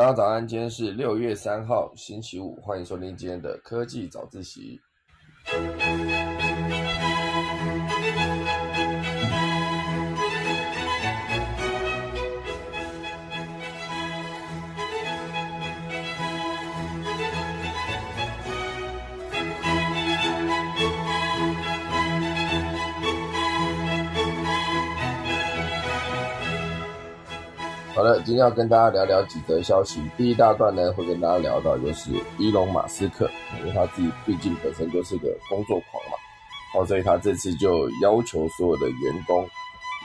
大家早安，今天是六月三号，星期五，欢迎收听今天的科技早自习。好了，今天要跟大家聊聊几则消息。第一大段呢，会跟大家聊到就是伊隆马斯克，因为他自己毕竟本身就是个工作狂嘛，哦，所以他这次就要求所有的员工，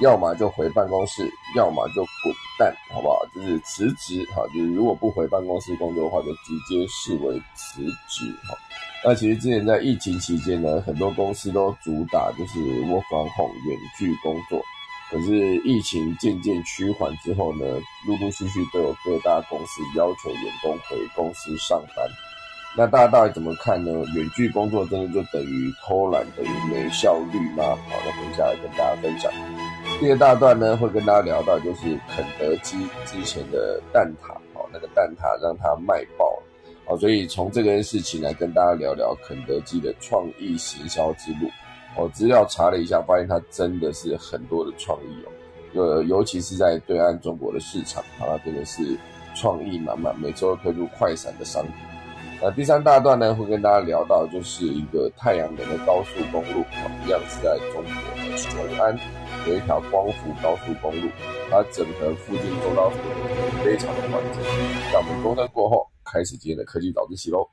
要么就回办公室，要么就滚蛋，好不好？就是辞职，哈，就是如果不回办公室工作的话，就直接视为辞职，哈。那其实之前在疫情期间呢，很多公司都主打就是 work from home 远距工作。可是疫情渐渐趋缓之后呢，陆陆续续都有各大公司要求员工回公司上班。那大家到底怎么看呢？远距工作真的就等于偷懒，等于没效率吗？好，那等一下来跟大家分享。第二大段呢，会跟大家聊到就是肯德基之前的蛋挞，好，那个蛋挞让它卖爆了，好，所以从这件事情来跟大家聊聊肯德基的创意行销之路。我资料查了一下，发现它真的是很多的创意哦，呃，尤其是在对岸中国的市场，它真的是创意满满，每周推出快闪的商品。那第三大段呢，会跟大家聊到，就是一个太阳能的高速公路，一样是在中国的雄安有一条光伏高速公路，它整合附近周遭非常的完整。那我们中灯过后，开始今天的科技早自习喽。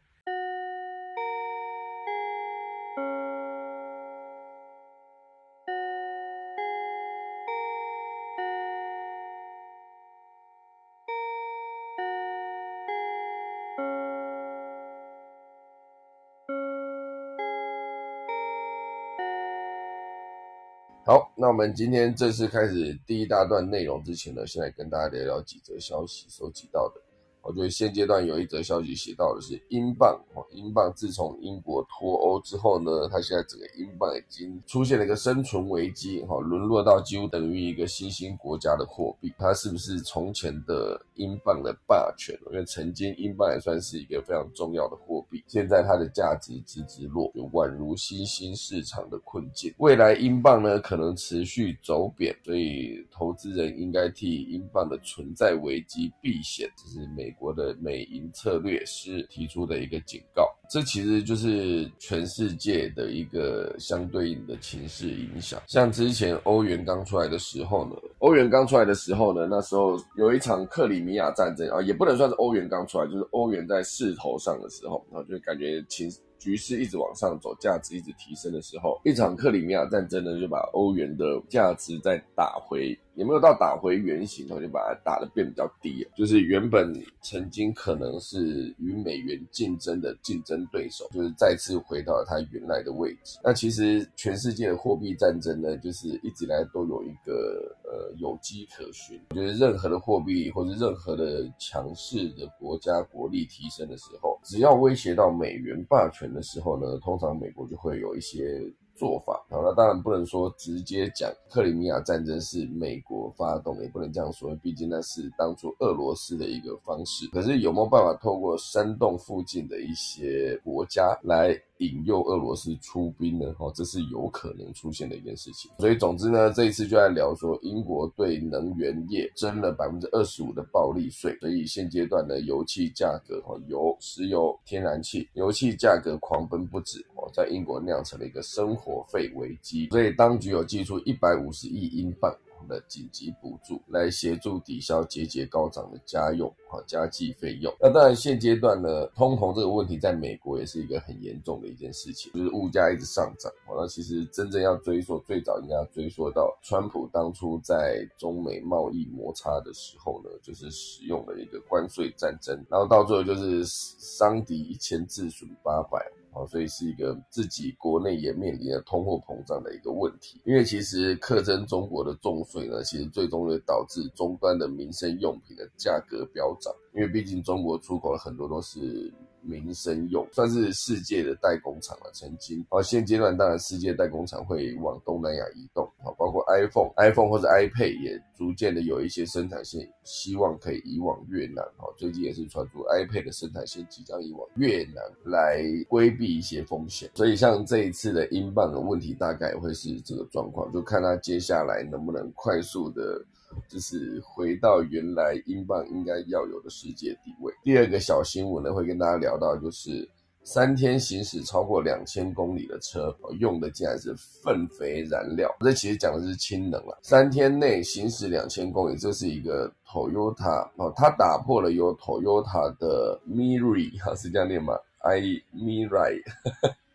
那我们今天正式开始第一大段内容之前呢，先来跟大家聊聊几则消息收集到的。我觉得现阶段有一则消息写到的是英镑，英镑自从英国脱欧之后呢，它现在整个英镑已经出现了一个生存危机哈，沦落到几乎等于一个新兴国家的货币。它是不是从前的英镑的霸权？因为曾经英镑也算是一个非常重要的货币，现在它的价值直直落，就宛如新兴市场的困境。未来英镑呢可能持续走贬，所以投资人应该替英镑的存在危机避险，这是美。国的美银策略师提出的一个警告，这其实就是全世界的一个相对应的情势影响。像之前欧元刚出来的时候呢，欧元刚出来的时候呢，那时候有一场克里米亚战争啊，也不能算是欧元刚出来，就是欧元在势头上的时候，然后就感觉情局势一直往上走，价值一直提升的时候，一场克里米亚战争呢，就把欧元的价值再打回。也没有到打回原形，我就把它打的变比较低，就是原本曾经可能是与美元竞争的竞争对手，就是再次回到了它原来的位置。那其实全世界的货币战争呢，就是一直来都有一个呃有机可循。我觉得任何的货币或者任何的强势的国家国力提升的时候，只要威胁到美元霸权的时候呢，通常美国就会有一些。做法好，那当然不能说直接讲克里米亚战争是美国发动，也不能这样说，毕竟那是当初俄罗斯的一个方式。可是有没有办法透过煽动附近的一些国家来？引诱俄罗斯出兵呢？哦，这是有可能出现的一件事情。所以，总之呢，这一次就在聊说，英国对能源业征了百分之二十五的暴利税，所以现阶段的油气价格，哦，油、石油、天然气、油气价格狂奔不止，哦，在英国酿成了一个生活费危机。所以，当局有寄出一百五十亿英镑。的紧急补助来协助抵消节节高涨的家用啊家计费用。那当然现阶段呢，通膨这个问题在美国也是一个很严重的一件事情，就是物价一直上涨。那其实真正要追溯，最早应该要追溯到川普当初在中美贸易摩擦的时候呢，就是使用了一个关税战争，然后到最后就是伤敌一千自损八百。好，所以是一个自己国内也面临着通货膨胀的一个问题。因为其实课征中国的重税呢，其实最终会导致终端的民生用品的价格飙涨。因为毕竟中国出口很多都是民生用，算是世界的代工厂了。曾经，啊，现阶段当然世界代工厂会往东南亚移动，啊，包括 iPhone、iPhone 或者 iPad 也逐渐的有一些生产线希望可以移往越南，啊，最近也是传出 iPad 的生产线即将移往越南来规避一些风险。所以像这一次的英镑的问题，大概会是这个状况，就看它接下来能不能快速的。就是回到原来英镑应该要有的世界地位。第二个小新闻呢，会跟大家聊到，就是三天行驶超过两千公里的车，用的竟然是粪肥燃料。这其实讲的是氢能了。三天内行驶两千公里，这是一个 Toyota 哦，它打破了有 Toyota 的 Mirai 哈，是这样念吗？I Mirai。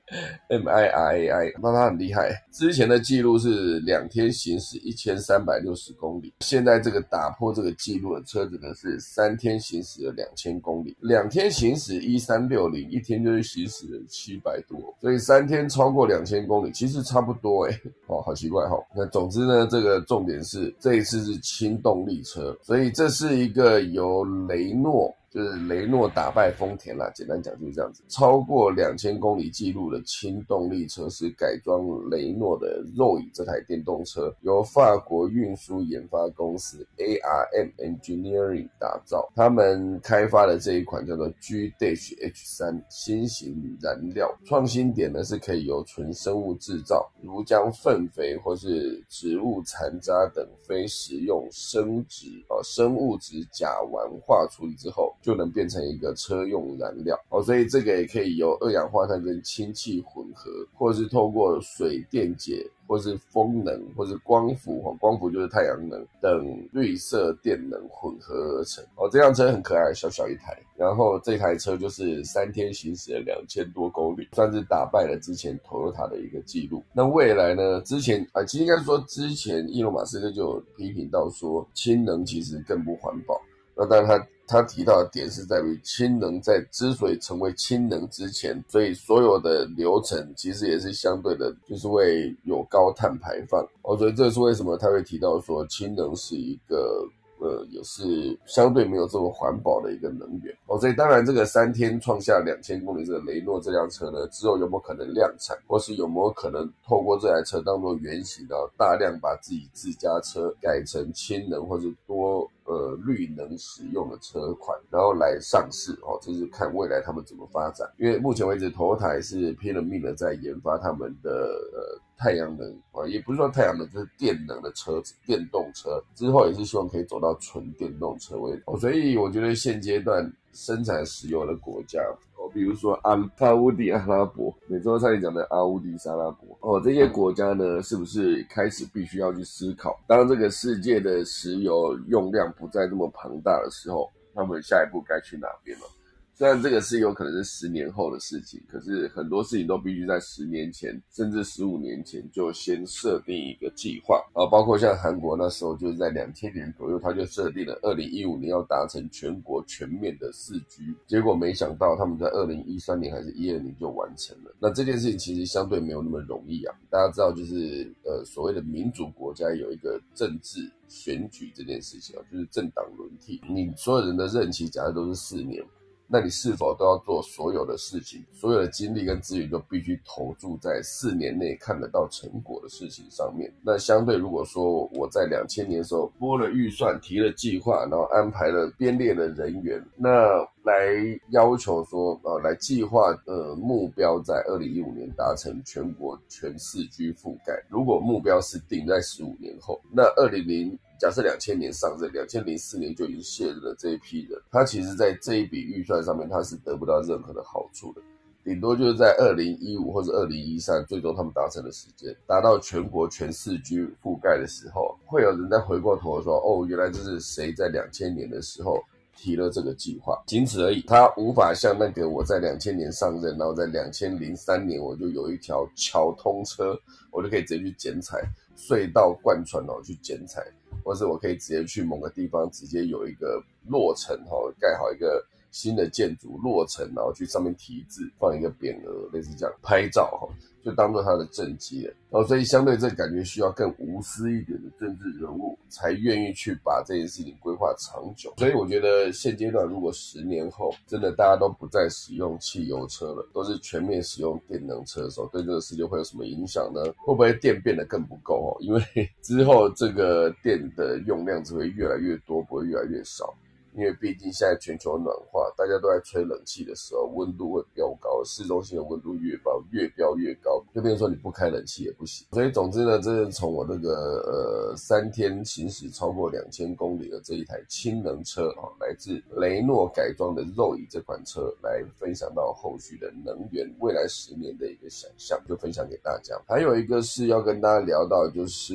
M I R A I，那它很厉害。之前的记录是两天行驶一千三百六十公里，现在这个打破这个记录的车子呢是三天行驶了两千公里。两天行驶一三六零，一天就是行驶了七百多，所以三天超过两千公里其实差不多哎。哦，好奇怪哈。那总之呢，这个重点是这一次是轻动力车，所以这是一个由雷诺。就是雷诺打败丰田啦，简单讲就是这样子。超过两千公里记录的轻动力车是改装雷诺的 Roy 这台电动车，由法国运输研发公司 ARM Engineering 打造。他们开发的这一款叫做 G-H3 新型燃料，创新点呢是可以由纯生物制造，如将粪肥或是植物残渣等非食用生质啊生物质甲烷化处理之后。就能变成一个车用燃料哦，所以这个也可以由二氧化碳跟氢气混合，或者是透过水电解，或是风能，或是光伏哦，光伏就是太阳能等绿色电能混合而成哦。这辆车很可爱，小小一台，然后这台车就是三天行驶了两千多公里，算是打败了之前 Toyota 的一个记录。那未来呢？之前啊，其实应该说之前，伊隆马斯克就批评到说，氢能其实更不环保。那当然他。他提到的点是在于氢能在之所以成为氢能之前，所以所有的流程其实也是相对的，就是会有高碳排放。哦，所以这是为什么他会提到说氢能是一个呃，也是相对没有这么环保的一个能源。哦，所以当然这个三天创下两千公里这个雷诺这辆车呢，之后有没有可能量产，或是有没有可能透过这台车当做原型，然后大量把自己自家车改成氢能或者多。呃，绿能使用的车款，然后来上市哦，就是看未来他们怎么发展。因为目前为止，头台是拼了命的在研发他们的呃太阳能啊，也不是说太阳能，就是电能的车子，电动车之后也是希望可以走到纯电动车位哦。所以我觉得现阶段生产石油的国家。比如说阿阿乌迪阿拉伯，每周上一讲的阿乌迪沙拉伯哦，这些国家呢，是不是开始必须要去思考，当这个世界的石油用量不再那么庞大的时候，他们下一步该去哪边了？虽然这个是有可能是十年后的事情，可是很多事情都必须在十年前甚至十五年前就先设定一个计划啊，包括像韩国那时候就是在两千年左右，他就设定了二零一五年要达成全国全面的四 G，结果没想到他们在二零一三年还是一二年就完成了。那这件事情其实相对没有那么容易啊，大家知道就是呃所谓的民主国家有一个政治选举这件事情啊，就是政党轮替，你所有人的任期假设都是四年。那你是否都要做所有的事情，所有的精力跟资源都必须投注在四年内看得到成果的事情上面？那相对如果说我在两千年的时候拨了预算、提了计划，然后安排了编列的人员，那来要求说，呃，来计划，呃，目标在二零一五年达成全国全四 G 覆盖。如果目标是定在十五年后，那二零零。假设两千年上任，两千零四年就已经卸任了这一批人，他其实在这一笔预算上面，他是得不到任何的好处的，顶多就是在二零一五或者二零一三，最终他们达成的时间达到全国全四 G 覆盖的时候，会有人在回过头说，哦，原来这是谁在两千年的时候提了这个计划，仅此而已，他无法像那个我在两千年上任，然后在两千零三年我就有一条桥通车，我就可以直接去剪彩隧道贯穿哦，去剪彩。或是我可以直接去某个地方，直接有一个落成哈，盖好一个新的建筑落成，然后去上面题字，放一个匾额，类似这样拍照哈。就当做他的政绩了，哦，所以相对这感觉需要更无私一点的政治人物，才愿意去把这件事情规划长久。所以我觉得现阶段，如果十年后真的大家都不再使用汽油车了，都是全面使用电能车的时候，对这个世界会有什么影响呢？会不会电变得更不够哦？因为 之后这个电的用量只会越来越多，不会越来越少。因为毕竟现在全球暖化，大家都在吹冷气的时候，温度会飙高，市中心的温度越高，越飙越高，就变成说你不开冷气也不行。所以总之呢，这是从我这个呃三天行驶超过两千公里的这一台氢能车啊，来自雷诺改装的肉椅这款车，来分享到后续的能源未来十年的一个想象，就分享给大家。还有一个是要跟大家聊到，就是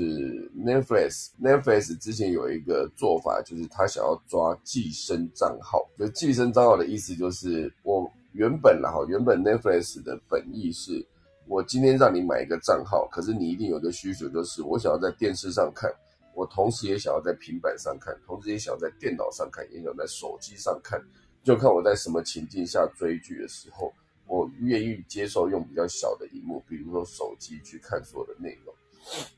Netflix，Netflix 之前有一个做法，就是他想要抓技。生账号，就寄生账号的意思就是，我原本啦哈，原本 Netflix 的本意是，我今天让你买一个账号，可是你一定有个需求，就是我想要在电视上看，我同时也想要在平板上看，同时也想要在电脑上看，也想在手机上看，就看我在什么情境下追剧的时候，我愿意接受用比较小的荧幕，比如说手机去看所有的内容。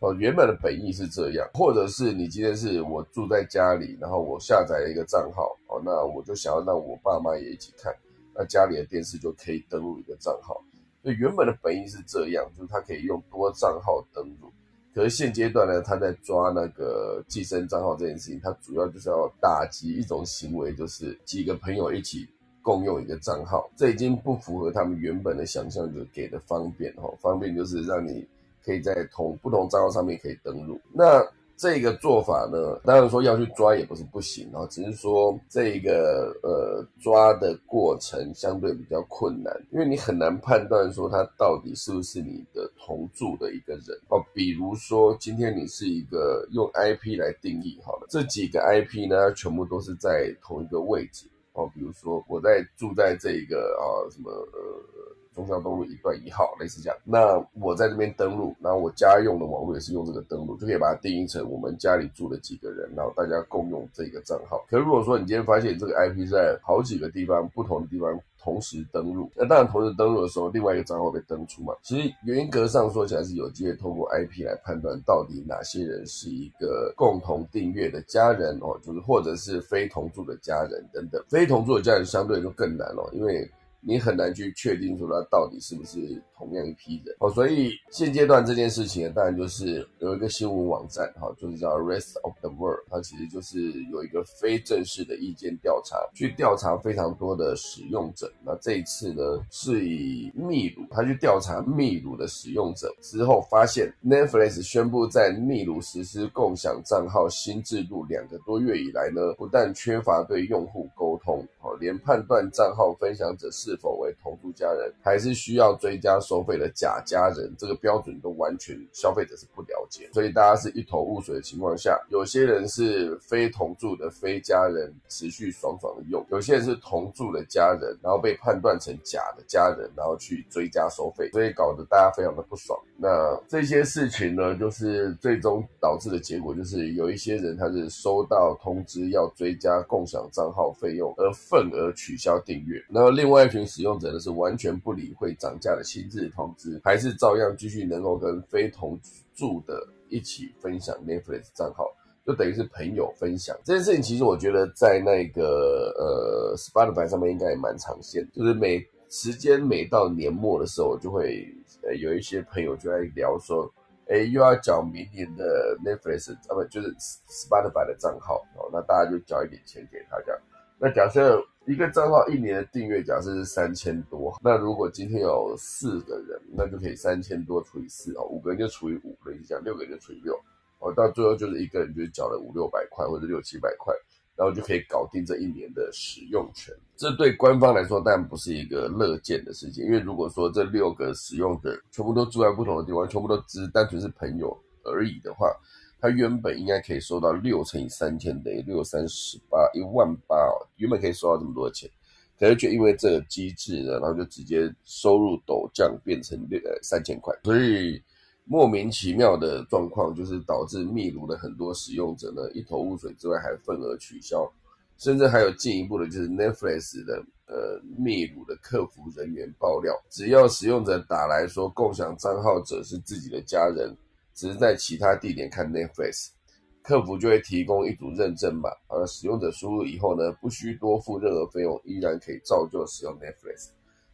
哦，原本的本意是这样，或者是你今天是我住在家里，然后我下载了一个账号，哦，那我就想要让我爸妈也一起看，那家里的电视就可以登录一个账号。所以原本的本意是这样，就是他可以用多账号登录。可是现阶段呢，他在抓那个寄生账号这件事情，他主要就是要打击一种行为，就是几个朋友一起共用一个账号，这已经不符合他们原本的想象，就给的方便，哈，方便就是让你。可以在同不同账号上面可以登录。那这个做法呢，当然说要去抓也不是不行啊，只是说这个呃抓的过程相对比较困难，因为你很难判断说他到底是不是你的同住的一个人哦。比如说今天你是一个用 IP 来定义好了，这几个 IP 呢全部都是在同一个位置哦。比如说我在住在这个啊什么呃。中孝东路一段一号，类似这样。那我在这边登录，然后我家用的网络也是用这个登录，就可以把它定义成我们家里住了几个人，然后大家共用这个账号。可如果说你今天发现这个 IP 在好几个地方、不同的地方同时登录，那当然同时登录的时候，另外一个账号被登出嘛。其实严格上说起来是有机会透过 IP 来判断到底哪些人是一个共同订阅的家人哦，就是或者是非同住的家人等等。非同住的家人相对就更难了，因为。你很难去确定说他到底是不是同样一批人哦，所以现阶段这件事情当然就是有一个新闻网站哈，就是叫 Rest of the World，它其实就是有一个非正式的意见调查，去调查非常多的使用者。那这一次呢，是以秘鲁，他去调查秘鲁的使用者之后，发现 Netflix 宣布在秘鲁实施共享账号新制度两个多月以来呢，不但缺乏对用户沟通，哦，连判断账号分享者是。是否为同住家人，还是需要追加收费的假家人？这个标准都完全消费者是不了解，所以大家是一头雾水的情况下，有些人是非同住的非家人，持续爽爽的用；有些人是同住的家人，然后被判断成假的家人，然后去追加收费，所以搞得大家非常的不爽。那这些事情呢，就是最终导致的结果，就是有一些人他是收到通知要追加共享账号费用，而份额取消订阅，然后另外一群。使用者呢是完全不理会涨价的新制通知，还是照样继续能够跟非同住的一起分享 Netflix 账号，就等于是朋友分享这件事情。其实我觉得在那个呃 Spotify 上面应该也蛮常见，就是每时间每到年末的时候，就会呃有一些朋友就在聊说，哎又要缴明年的 Netflix 啊不就是 Spotify 的账号哦，那大家就缴一点钱给他这样。那假设。一个账号一年的订阅假设是三千多，那如果今天有四个人，那就可以三千多除以四哦，五个人就除以五，等一下六个人就除以六，哦，到最后就是一个人就缴了五六百块或者六七百块，然后就可以搞定这一年的使用权。这对官方来说当然不是一个乐见的事情，因为如果说这六个使用者全部都住在不同的地方，全部都只单纯是朋友而已的话。他原本应该可以收到六乘以三千等于六三十八一万八哦，原本可以收到这么多钱，可是却因为这个机制呢，然后就直接收入陡降，变成六呃三千块，所以莫名其妙的状况就是导致秘鲁的很多使用者呢一头雾水之外，还份额取消，甚至还有进一步的，就是 Netflix 的呃秘鲁的客服人员爆料，只要使用者打来说共享账号者是自己的家人，只是在其他地点看 Netflix，客服就会提供一组认证码，而使用者输入以后呢，不需多付任何费用，依然可以照旧使用 Netflix，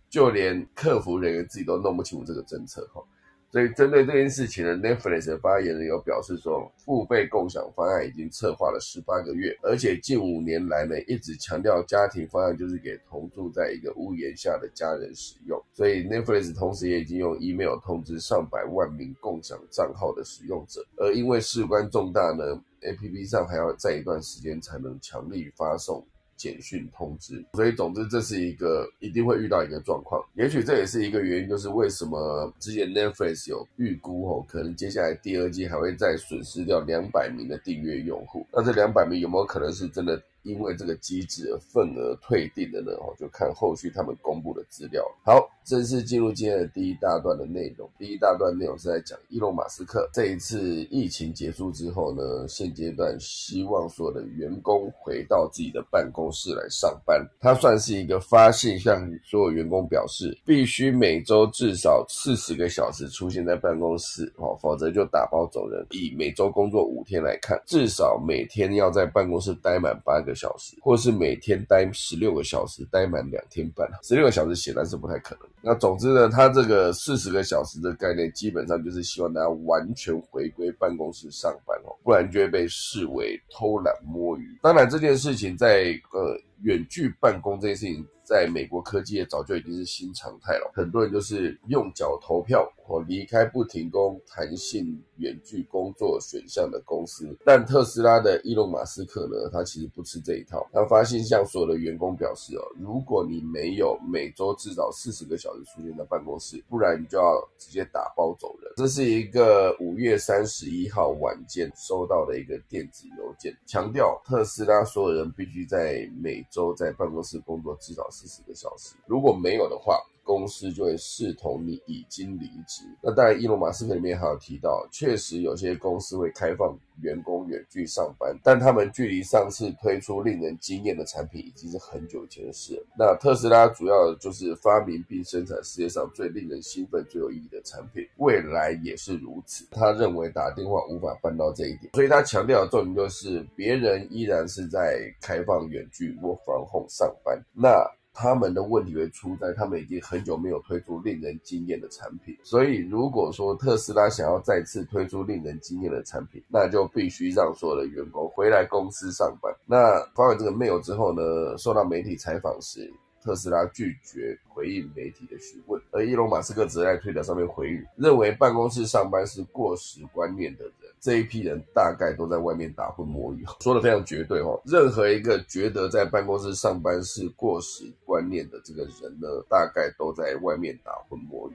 就连客服人员自己都弄不清楚这个政策哈。所以，针对这件事情呢，Netflix 的发言人有表示说，付费共享方案已经策划了十八个月，而且近五年来呢，一直强调家庭方案就是给同住在一个屋檐下的家人使用。所以，Netflix 同时也已经用 email 通知上百万名共享账号的使用者，而因为事关重大呢，APP 上还要在一段时间才能强力发送。简讯通知，所以总之这是一个一定会遇到一个状况，也许这也是一个原因，就是为什么之前 Netflix 有预估哦，可能接下来第二季还会再损失掉两百名的订阅用户，那这两百名有没有可能是真的？因为这个机制而份额退订的呢，哦，就看后续他们公布的资料。好，正式进入今天的第一大段的内容。第一大段内容是在讲伊隆马斯克这一次疫情结束之后呢，现阶段希望所有的员工回到自己的办公室来上班。他算是一个发信向所有员工表示，必须每周至少四十个小时出现在办公室，哦，否则就打包走人。以每周工作五天来看，至少每天要在办公室待满八个。个小时，或是每天待十六个小时，待满两天半，十六个小时显然是不太可能。那总之呢，他这个四十个小时的概念，基本上就是希望大家完全回归办公室上班哦，不然就会被视为偷懒摸鱼。当然，这件事情在呃远距办公这件事情。在美国科技业早就已经是新常态了，很多人就是用脚投票或离开不停工弹性远距工作选项的公司。但特斯拉的伊隆马斯克呢，他其实不吃这一套。他发信向所有的员工表示哦，如果你没有每周至少四十个小时出现在办公室，不然你就要直接打包走人。这是一个五月三十一号晚间收到的一个电子邮件，强调特斯拉所有人必须在每周在办公室工作至少。四十个小时，如果没有的话。公司就会视同你已经离职。那当然，伊隆马斯克里面还有提到，确实有些公司会开放员工远距上班，但他们距离上次推出令人惊艳的产品已经是很久以前的事了。那特斯拉主要就是发明并生产世界上最令人兴奋、最有意义的产品，未来也是如此。他认为打电话无法办到这一点，所以他强调的重点就是，别人依然是在开放远距 work from home 上班。那他们的问题会出在他们已经很久没有推出令人惊艳的产品，所以如果说特斯拉想要再次推出令人惊艳的产品，那就必须让所有的员工回来公司上班。那发完这个 mail 之后呢，受到媒体采访时。特斯拉拒绝回应媒体的询问，而伊隆马斯克则在推特上面回应，认为办公室上班是过时观念的人，这一批人大概都在外面打混摸鱼，说的非常绝对哦。任何一个觉得在办公室上班是过时观念的这个人呢，大概都在外面打混摸鱼。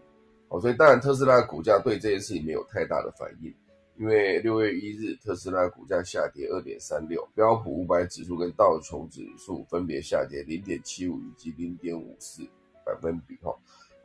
哦，所以当然特斯拉股价对这件事情没有太大的反应。因为六月一日，特斯拉股价下跌二点三六，标普五百指数跟道琼指数分别下跌零点七五以及零点五四百分比，哈。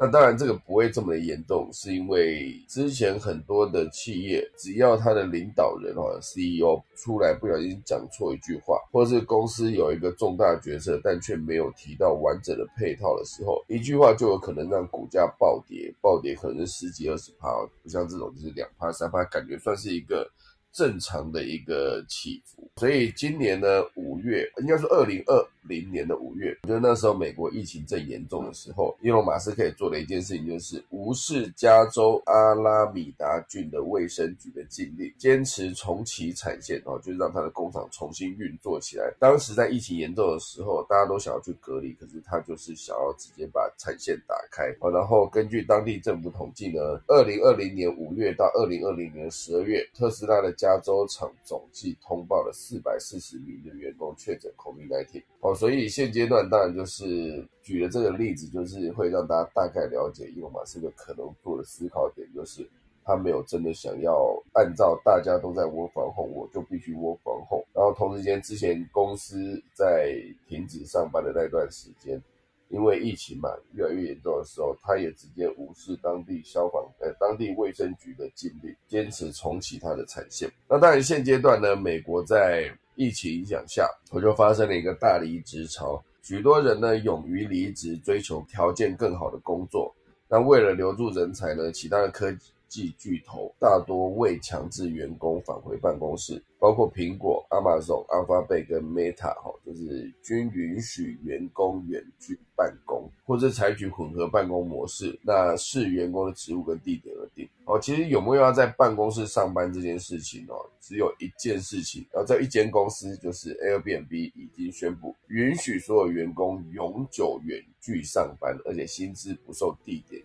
那当然，这个不会这么的严重，是因为之前很多的企业，只要他的领导人哈 CEO 出来不小心讲错一句话，或者是公司有一个重大决策，但却没有提到完整的配套的时候，一句话就有可能让股价暴跌，暴跌可能十几二十趴，不像这种就是两趴三趴，感觉算是一个。正常的一个起伏，所以今年呢，五月应该是二零二零年的五月，就那时候美国疫情正严重的时候，伊隆马斯克做的一件事情就是无视加州阿拉米达郡的卫生局的禁令，坚持重启产线，哦，就让他的工厂重新运作起来。当时在疫情严重的时候，大家都想要去隔离，可是他就是想要直接把产线打开。哦，然后根据当地政府统计呢，二零二零年五月到二零二零年十二月，特斯拉的加州厂总计通报了四百四十名的员工确诊 COVID-19 哦，所以现阶段当然就是举了这个例子，就是会让大家大概了解伊隆马斯克可能做的思考点，就是他没有真的想要按照大家都在 work from home，我就必须 work from home，然后同时间之前公司在停止上班的那段时间。因为疫情嘛越来越严重的时候，他也直接无视当地消防呃当地卫生局的禁令，坚持重启他的产线。那当然现阶段呢，美国在疫情影响下，我就发生了一个大离职潮，许多人呢勇于离职，追求条件更好的工作。那为了留住人才呢，其他的科技巨头大多未强制员工返回办公室。包括苹果、Amazon、Alphabet 跟 Meta 哈，就是均允许员工远距办公，或者采取混合办公模式。那视员工的职务跟地点而定。哦，其实有没有要在办公室上班这件事情哦，只有一件事情。然后在一间公司，就是 Airbnb 已经宣布允许所有员工永久远距上班，而且薪资不受地点。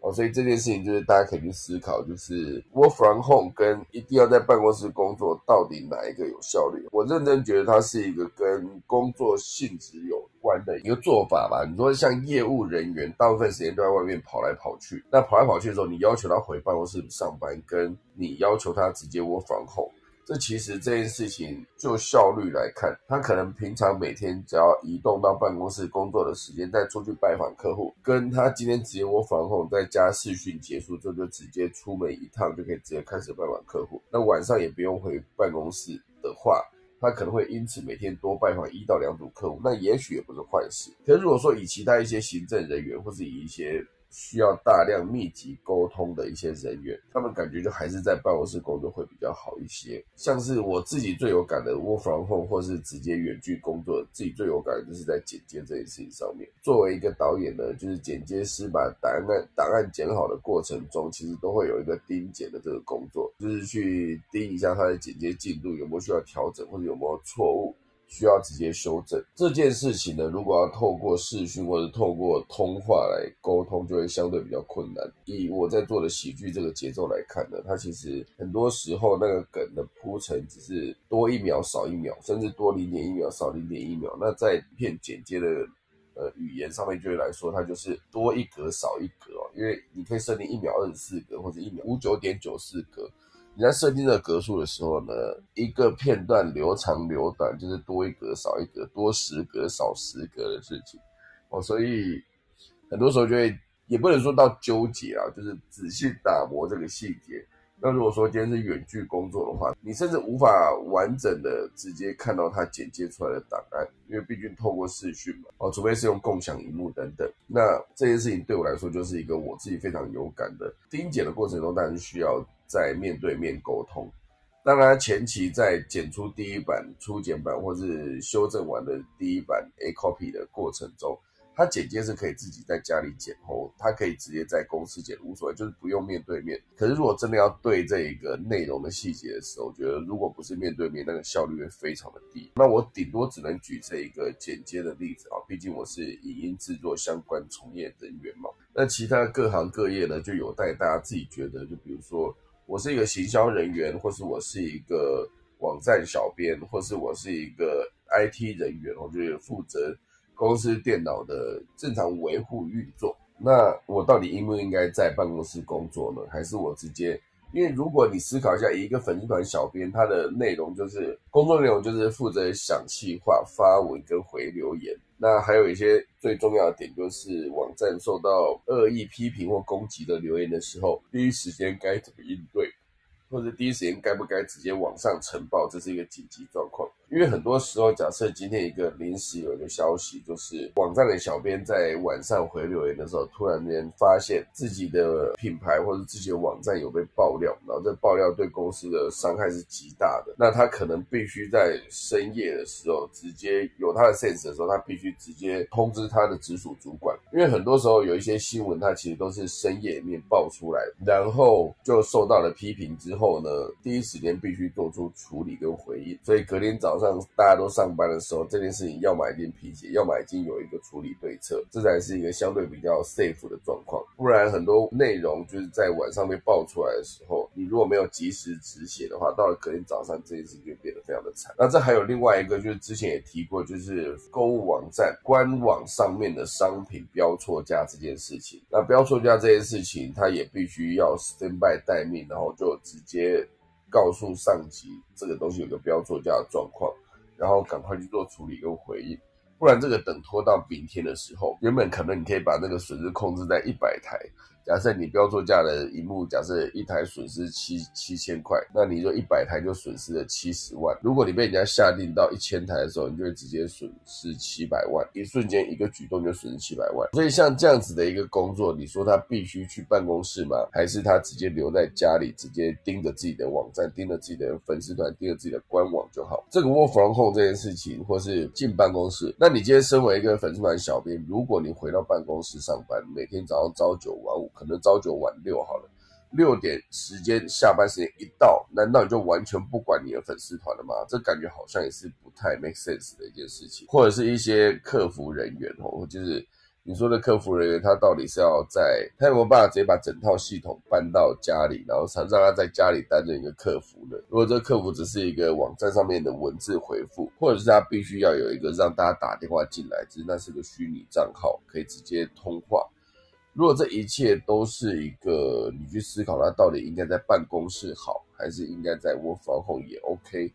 哦，所以这件事情就是大家可以去思考，就是 work from home 跟一定要在办公室工作，到底哪一个有效率？我认真觉得它是一个跟工作性质有关的一个做法吧。你说像业务人员，大部分时间都在外面跑来跑去，那跑来跑去的时候，你要求他回办公室上班，跟你要求他直接 work from home。这其实这件事情就效率来看，他可能平常每天只要移动到办公室工作的时间，再出去拜访客户，跟他今天直接窝房后在家视讯结束之后，就直接出门一趟就可以直接开始拜访客户。那晚上也不用回办公室的话，他可能会因此每天多拜访一到两组客户，那也许也不是坏事。可是如果说以其他一些行政人员，或是以一些需要大量密集沟通的一些人员，他们感觉就还是在办公室工作会比较好一些。像是我自己最有感的 work from home，或是直接远距工作，自己最有感的就是在剪接这件事情上面。作为一个导演呢，就是剪接师把档案档案剪好的过程中，其实都会有一个盯剪的这个工作，就是去盯一下他的剪接进度有没有需要调整，或者有没有错误。需要直接修正这件事情呢？如果要透过视讯或者透过通话来沟通，就会相对比较困难。以我在做的喜剧这个节奏来看呢，它其实很多时候那个梗的铺陈只是多一秒少一秒，甚至多零点一秒少零点一秒。那在片剪接的呃语言上面就会来说，它就是多一格少一格哦，因为你可以设定一秒二十四格或者一秒五九点九四格。你在设定这个格数的时候呢，一个片段留长留短就是多一格少一格，多十格少十格的事情哦，所以很多时候就会也不能说到纠结啊，就是仔细打磨这个细节。那如果说今天是远距工作的话，你甚至无法完整的直接看到它剪接出来的档案，因为毕竟透过视讯嘛，哦，除非是用共享荧幕等等。那这件事情对我来说就是一个我自己非常有感的精剪的过程中，当然需要。在面对面沟通，当然前期在剪出第一版初剪版或是修正完的第一版 A copy 的过程中，他剪接是可以自己在家里剪哦，他可以直接在公司剪无所谓，就是不用面对面。可是如果真的要对这一个内容的细节的时候，我觉得如果不是面对面，那个效率会非常的低。那我顶多只能举这一个剪接的例子啊，毕竟我是影音制作相关从业人员嘛。那其他各行各业呢，就有待大家自己觉得，就比如说。我是一个行销人员，或是我是一个网站小编，或是我是一个 IT 人员，我就是负责公司电脑的正常维护运作。那我到底应不应该在办公室工作呢？还是我直接？因为如果你思考一下，一个粉丝团小编，他的内容就是工作内容就是负责想气话、发文跟回留言。那还有一些最重要的点，就是网站受到恶意批评或攻击的留言的时候，第一时间该怎么应对，或者第一时间该不该直接网上呈报，这是一个紧急状况。因为很多时候，假设今天一个临时有一个消息，就是网站的小编在晚上回留言的时候，突然间发现自己的品牌或者自己的网站有被爆料，然后这爆料对公司的伤害是极大的，那他可能必须在深夜的时候，直接有他的 sense 的时候，他必须直接通知他的直属主管，因为很多时候有一些新闻，它其实都是深夜里面爆出来，然后就受到了批评之后后呢，第一时间必须做出处理跟回应，所以隔天早。上大家都上班的时候，这件事情要么已经皮解，要么已经有一个处理对策，这才是一个相对比较 safe 的状况。不然很多内容就是在晚上被爆出来的时候，你如果没有及时止血的话，到了隔天早上这件事情就变得非常的惨。那这还有另外一个，就是之前也提过，就是购物网站官网上面的商品标错价这件事情。那标错价这件事情，它也必须要 stand by 待命，然后就直直接。告诉上级这个东西有个标错价的状况，然后赶快去做处理跟回应，不然这个等拖到明天的时候，原本可能你可以把那个损失控制在一百台，假设你标错价的荧幕，假设一台损失七七千块，那你就一百台就损失了七十万。如果你被人家下定到一千台的时候，你就会直接损失七百万，一瞬间一个举动就损失七百万。所以像这样子的一个工作，你说他必须去办公室吗？还是他直接留在家里，直接盯着自己的网站，盯着自己的粉丝团，盯着自己的官网就好？这个 work from home 这件事情，或是进办公室，那你今天身为一个粉丝团小编，如果你回到办公室上班，每天早上朝九晚五。可能朝九晚六好了，六点时间下班时间一到，难道你就完全不管你的粉丝团了吗？这感觉好像也是不太 make sense 的一件事情。或者是一些客服人员哦，就是你说的客服人员，他到底是要在他有没有办法直接把整套系统搬到家里，然后才让他在家里担任一个客服呢？如果这个客服只是一个网站上面的文字回复，或者是他必须要有一个让大家打电话进来，只是那是个虚拟账号，可以直接通话。如果这一切都是一个你去思考，它到底应该在办公室好，还是应该在 work from home 也 OK，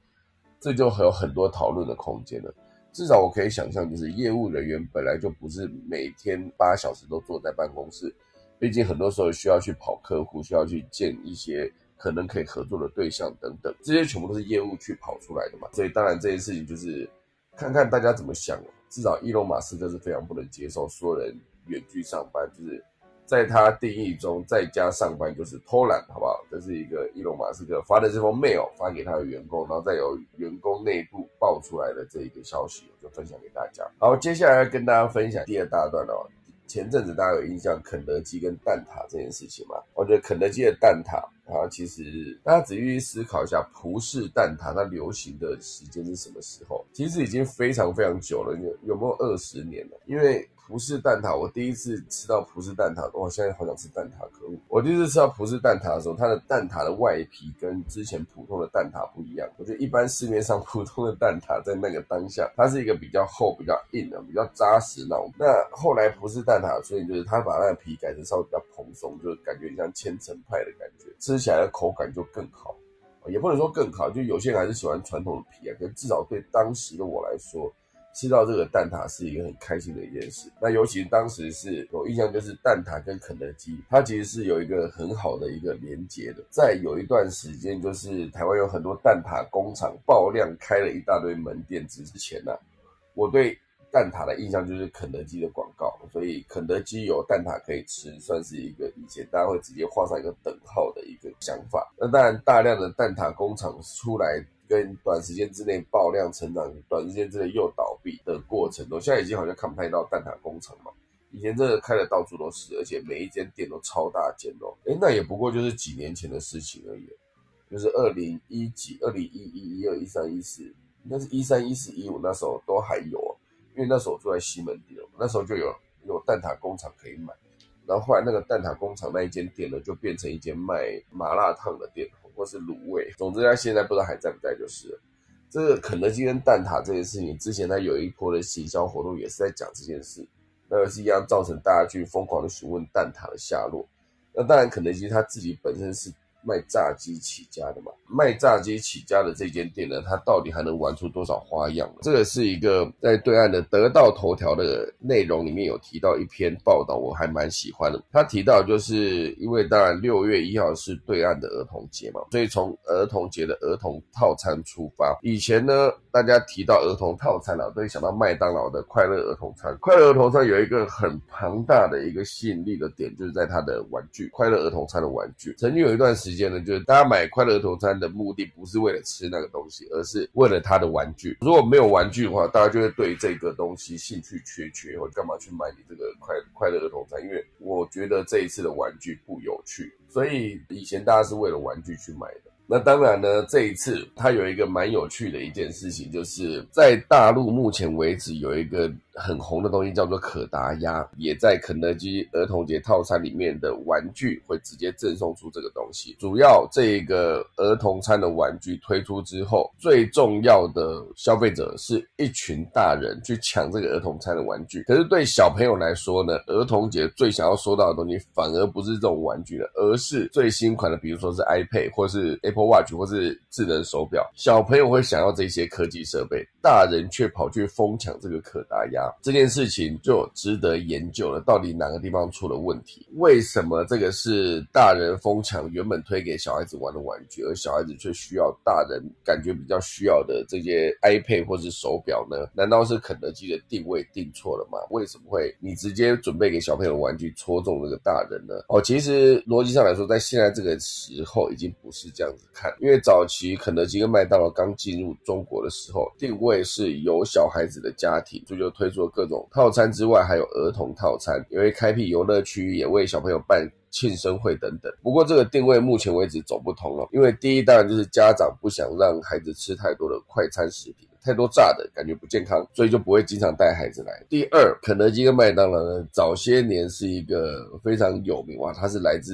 这就还有很多讨论的空间了。至少我可以想象，就是业务人员本来就不是每天八小时都坐在办公室，毕竟很多时候需要去跑客户，需要去见一些可能可以合作的对象等等，这些全部都是业务去跑出来的嘛。所以当然这件事情就是看看大家怎么想。至少伊隆马斯克是非常不能接受所有人远距上班，就是。在他定义中，在家上班就是偷懒，好不好？这是一个伊隆马斯克发的这封 mail 发给他的员工，然后再由员工内部爆出来的这一个消息，就分享给大家。好，接下来要跟大家分享第二大段哦。前阵子大家有印象肯德基跟蛋挞这件事情吗？我觉得肯德基的蛋挞啊，其实大家仔细思考一下，葡式蛋挞它流行的时间是什么时候？其实已经非常非常久了，有有没有二十年了？因为葡式蛋挞，我第一次吃到葡式蛋挞，哇！现在好想吃蛋挞，可恶！我第一次吃到葡式蛋挞的时候，它的蛋挞的外皮跟之前普通的蛋挞不一样。我觉得一般市面上普通的蛋挞在那个当下，它是一个比较厚、比较硬的、比较扎实那种。那后来葡式蛋挞出现，就是它把那个皮改成稍微比较蓬松，就是感觉像千层派的感觉，吃起来的口感就更好。也不能说更好，就有些人还是喜欢传统的皮啊。可至少对当时的我来说。吃到这个蛋挞是一个很开心的一件事。那尤其当时是有印象，就是蛋挞跟肯德基，它其实是有一个很好的一个连接的。在有一段时间，就是台湾有很多蛋挞工厂爆量开了一大堆门店之前呢，我对蛋挞的印象就是肯德基的广告，所以肯德基有蛋挞可以吃，算是一个以前大家会直接画上一个等号的一个想法。那当然，大量的蛋挞工厂出来。跟短时间之内爆量成长，短时间之内又倒闭的过程中，现在已经好像看不太到蛋挞工厂嘛。以前真的开的到处都是，而且每一间店都超大间哦。哎，那也不过就是几年前的事情而已，就是二零一几、二零一一、一二、一三、一四，应该是一三、一四、一五那时候都还有，因为那时候我住在西门町，那时候就有有蛋挞工厂可以买。然后后来那个蛋挞工厂那一间店呢，就变成一间卖麻辣烫的店。或是卤味，总之他现在不知道还在不在就是了。这个肯德基跟蛋挞这件事情，之前他有一波的行销活动也是在讲这件事，那个是一样造成大家去疯狂的询问蛋挞的下落。那当然，肯德基他自己本身是。卖炸鸡起家的嘛，卖炸鸡起家的这间店呢，它到底还能玩出多少花样？这个是一个在对岸的得到头条的内容里面有提到一篇报道，我还蛮喜欢的。他提到就是因为当然六月一号是对岸的儿童节嘛，所以从儿童节的儿童套餐出发。以前呢，大家提到儿童套餐啊，都会想到麦当劳的快乐儿童餐。快乐儿童餐有一个很庞大的一个吸引力的点，就是在它的玩具。快乐儿童餐的玩具，曾经有一段时。时间呢，就是大家买快乐儿童餐的目的不是为了吃那个东西，而是为了他的玩具。如果没有玩具的话，大家就会对这个东西兴趣缺缺，或干嘛去买你这个快快乐儿童餐？因为我觉得这一次的玩具不有趣，所以以前大家是为了玩具去买的。那当然呢，这一次它有一个蛮有趣的一件事情，就是在大陆目前为止有一个。很红的东西叫做可达鸭，也在肯德基儿童节套餐里面的玩具会直接赠送出这个东西。主要这个儿童餐的玩具推出之后，最重要的消费者是一群大人去抢这个儿童餐的玩具。可是对小朋友来说呢，儿童节最想要收到的东西反而不是这种玩具了，而是最新款的，比如说是 iPad 或是 Apple Watch 或是智能手表。小朋友会想要这些科技设备，大人却跑去疯抢这个可达鸭。压，这件事情就值得研究了。到底哪个地方出了问题？为什么这个是大人疯抢原本推给小孩子玩的玩具，而小孩子却需要大人感觉比较需要的这些 iPad 或是手表呢？难道是肯德基的定位定错了吗？为什么会你直接准备给小朋友玩具戳中那个大人呢？哦，其实逻辑上来说，在现在这个时候已经不是这样子看，因为早期肯德基跟麦当劳刚进入中国的时候，定位是有小孩子的家庭，所以就推出了各种套餐之外，还有儿童套餐，也会开辟游乐区，也为小朋友办庆生会等等。不过这个定位目前为止走不通了，因为第一当然就是家长不想让孩子吃太多的快餐食品，太多炸的感觉不健康，所以就不会经常带孩子来。第二，肯德基跟麦当劳呢，早些年是一个非常有名哇，它是来自。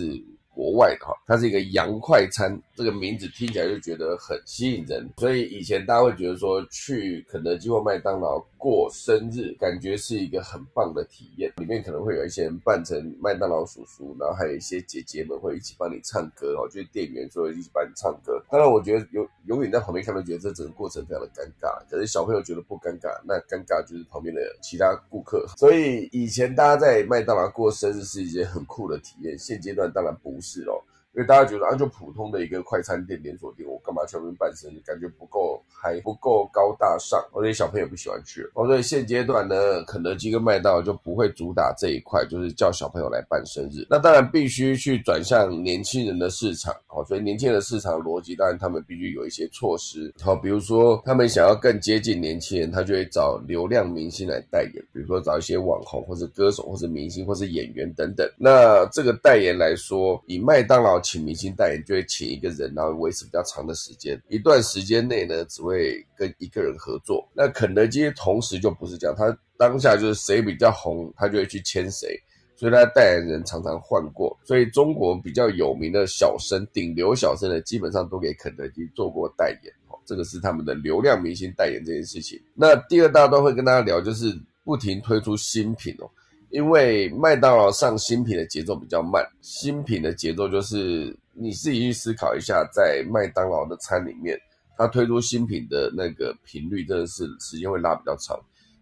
国外的哈，它是一个洋快餐，这个名字听起来就觉得很吸引人，所以以前大家会觉得说去肯德基或麦当劳过生日，感觉是一个很棒的体验。里面可能会有一些人扮成麦当劳叔叔，然后还有一些姐姐们会一起帮你唱歌哦，就是店员说一起帮你唱歌。当然，我觉得永永远在旁边看都觉得这整个过程非常的尴尬，可是小朋友觉得不尴尬，那尴尬就是旁边的其他顾客。所以以前大家在麦当劳过生日是一件很酷的体验，现阶段当然不是。是哦。因为大家觉得啊，就普通的一个快餐店连锁店，我干嘛去那边办生日？感觉不够，还不够高大上，而且小朋友不喜欢去。哦，所以现阶段呢，肯德基跟麦当劳就不会主打这一块，就是叫小朋友来办生日。那当然必须去转向年轻人的市场。哦，所以年轻人的市场逻辑，当然他们必须有一些措施。好，比如说他们想要更接近年轻人，他就会找流量明星来代言，比如说找一些网红，或者歌手，或者明星，或者演员等等。那这个代言来说，以麦当劳。请明星代言就会请一个人，然后维持比较长的时间。一段时间内呢，只会跟一个人合作。那肯德基同时就不是这样，他当下就是谁比较红，他就会去签谁，所以他代言人常常换过。所以中国比较有名的小生、顶流小生呢，基本上都给肯德基做过代言。哦，这个是他们的流量明星代言这件事情。那第二大段会跟大家聊，就是不停推出新品哦。因为麦当劳上新品的节奏比较慢，新品的节奏就是你自己去思考一下，在麦当劳的餐里面，它推出新品的那个频率真的是时间会拉比较长，